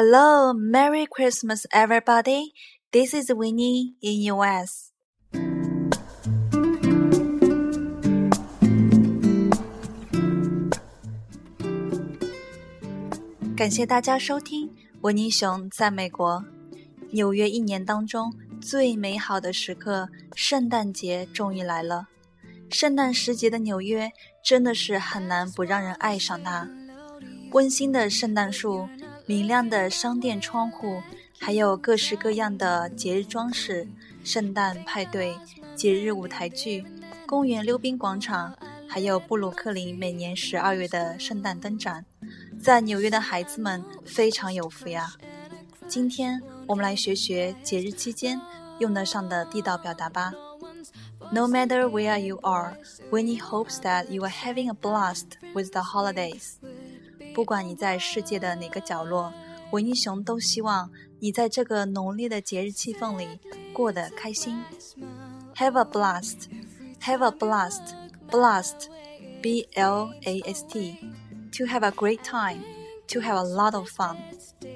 Hello, Merry Christmas, everybody. This is Winnie in US. 感谢大家收听维尼熊在美国纽约。一年当中最美好的时刻——圣诞节终于来了。圣诞时节的纽约真的是很难不让人爱上它。温馨的圣诞树。明亮的商店窗户，还有各式各样的节日装饰、圣诞派对、节日舞台剧、公园溜冰广场，还有布鲁克林每年十二月的圣诞灯展，在纽约的孩子们非常有福呀。今天我们来学学节日期间用得上的地道表达吧。No matter where you are, Winnie hopes that you are having a blast with the holidays. 不管你在世界的哪个角落，维尼熊都希望你在这个浓烈的节日气氛里过得开心。Have a blast, have a blast, blast, b l a s t, to have a great time, to have a lot of fun.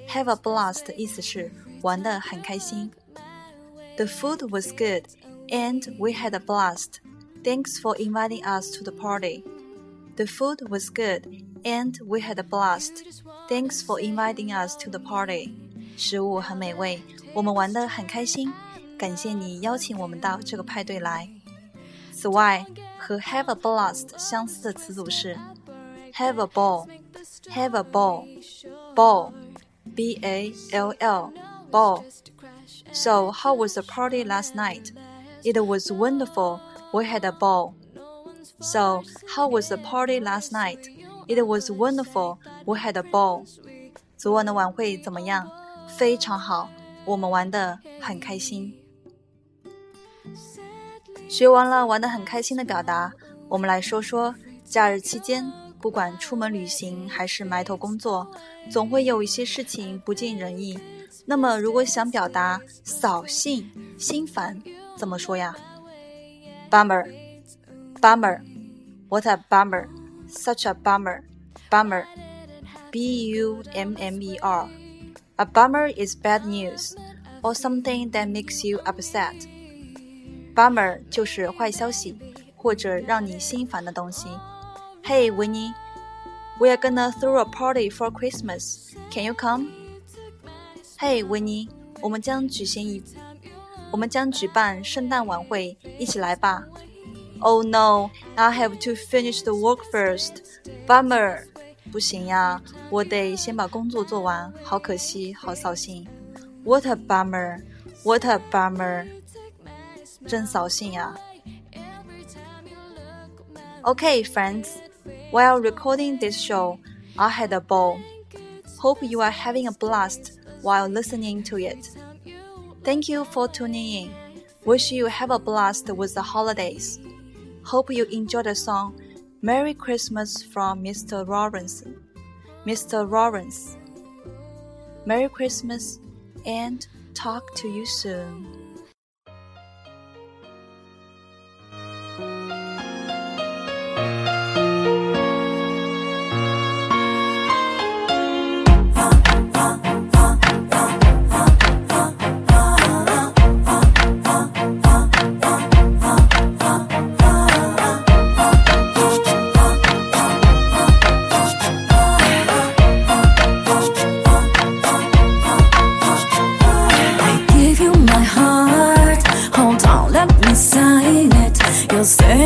Have a blast 的意思是玩得很开心。The food was good, and we had a blast. Thanks for inviting us to the party. The food was good, and we had a blast. Thanks for inviting us to the party. 食物很美味，我们玩得很开心。感谢你邀请我们到这个派对来。此外，和 have a blast 相似的词组是 have a ball, have a ball, ball, b a l l, ball. So how was the party last night? It was wonderful. We had a ball. So how was the party last night? It was wonderful. We had a ball. 昨晚的晚会怎么样？非常好，我们玩的很开心。学完了玩的很开心的表达，我们来说说假日期间，不管出门旅行还是埋头工作，总会有一些事情不尽人意。那么，如果想表达扫兴、心烦，怎么说呀？Bummer，bummer，What a bummer. bummer！such a bummer, bummer, B U M M E R. A bummer is bad news or something that makes you upset. Bummer 就是坏消息或者让你心烦的东西。Hey, Winnie, we are gonna throw a party for Christmas. Can you come? Hey, Winnie，我们将举行一，我们将举办圣诞晚会，一起来吧。Oh no, I have to finish the work first. Bummer，不行呀，我得先把工作做完，好可惜，好扫兴。What a bummer! What a bummer! 真扫兴呀。Okay, friends, while recording this show, I had a ball. Hope you are having a blast while listening to it. Thank you for tuning in. Wish you have a blast with the holidays. Hope you enjoy the song Merry Christmas from Mr. Lawrence. Mr. Lawrence. Merry Christmas and talk to you soon.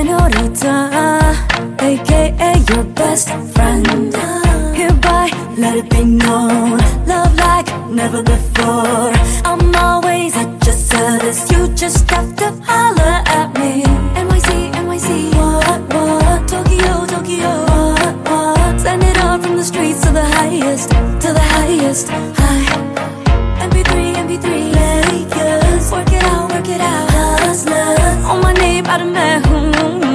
senorita, aka your best friend. Hereby, let it be known, love like never before. I'm always at your service, you just have to holler at me. NYC, NYC, what, what? Tokyo, Tokyo, what, what? Send it all from the streets to the highest, to the highest, high. MP3, MP3, Lakers, work it out, work it out, hustler. प्यार मैं हूँ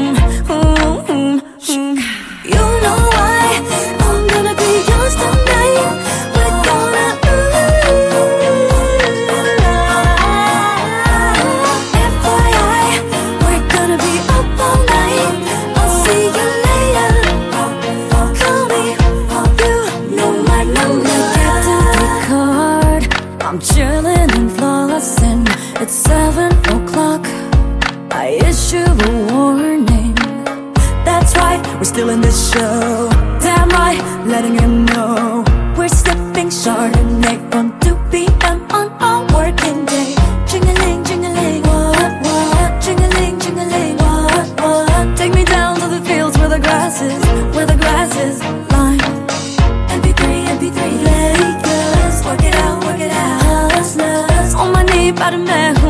Issue a warning. That's right, we're still in this show. Damn right, letting him know. We're sipping Chardonnay from 2 p.m. on a working day. Jingling, jingling, what, what? Jingling, jingling, what, what? Take me down to the fields where the grass is, where the grass is lined. MP3, MP3, Lakers, work it out, work it out. Hustlers, on my knee by the man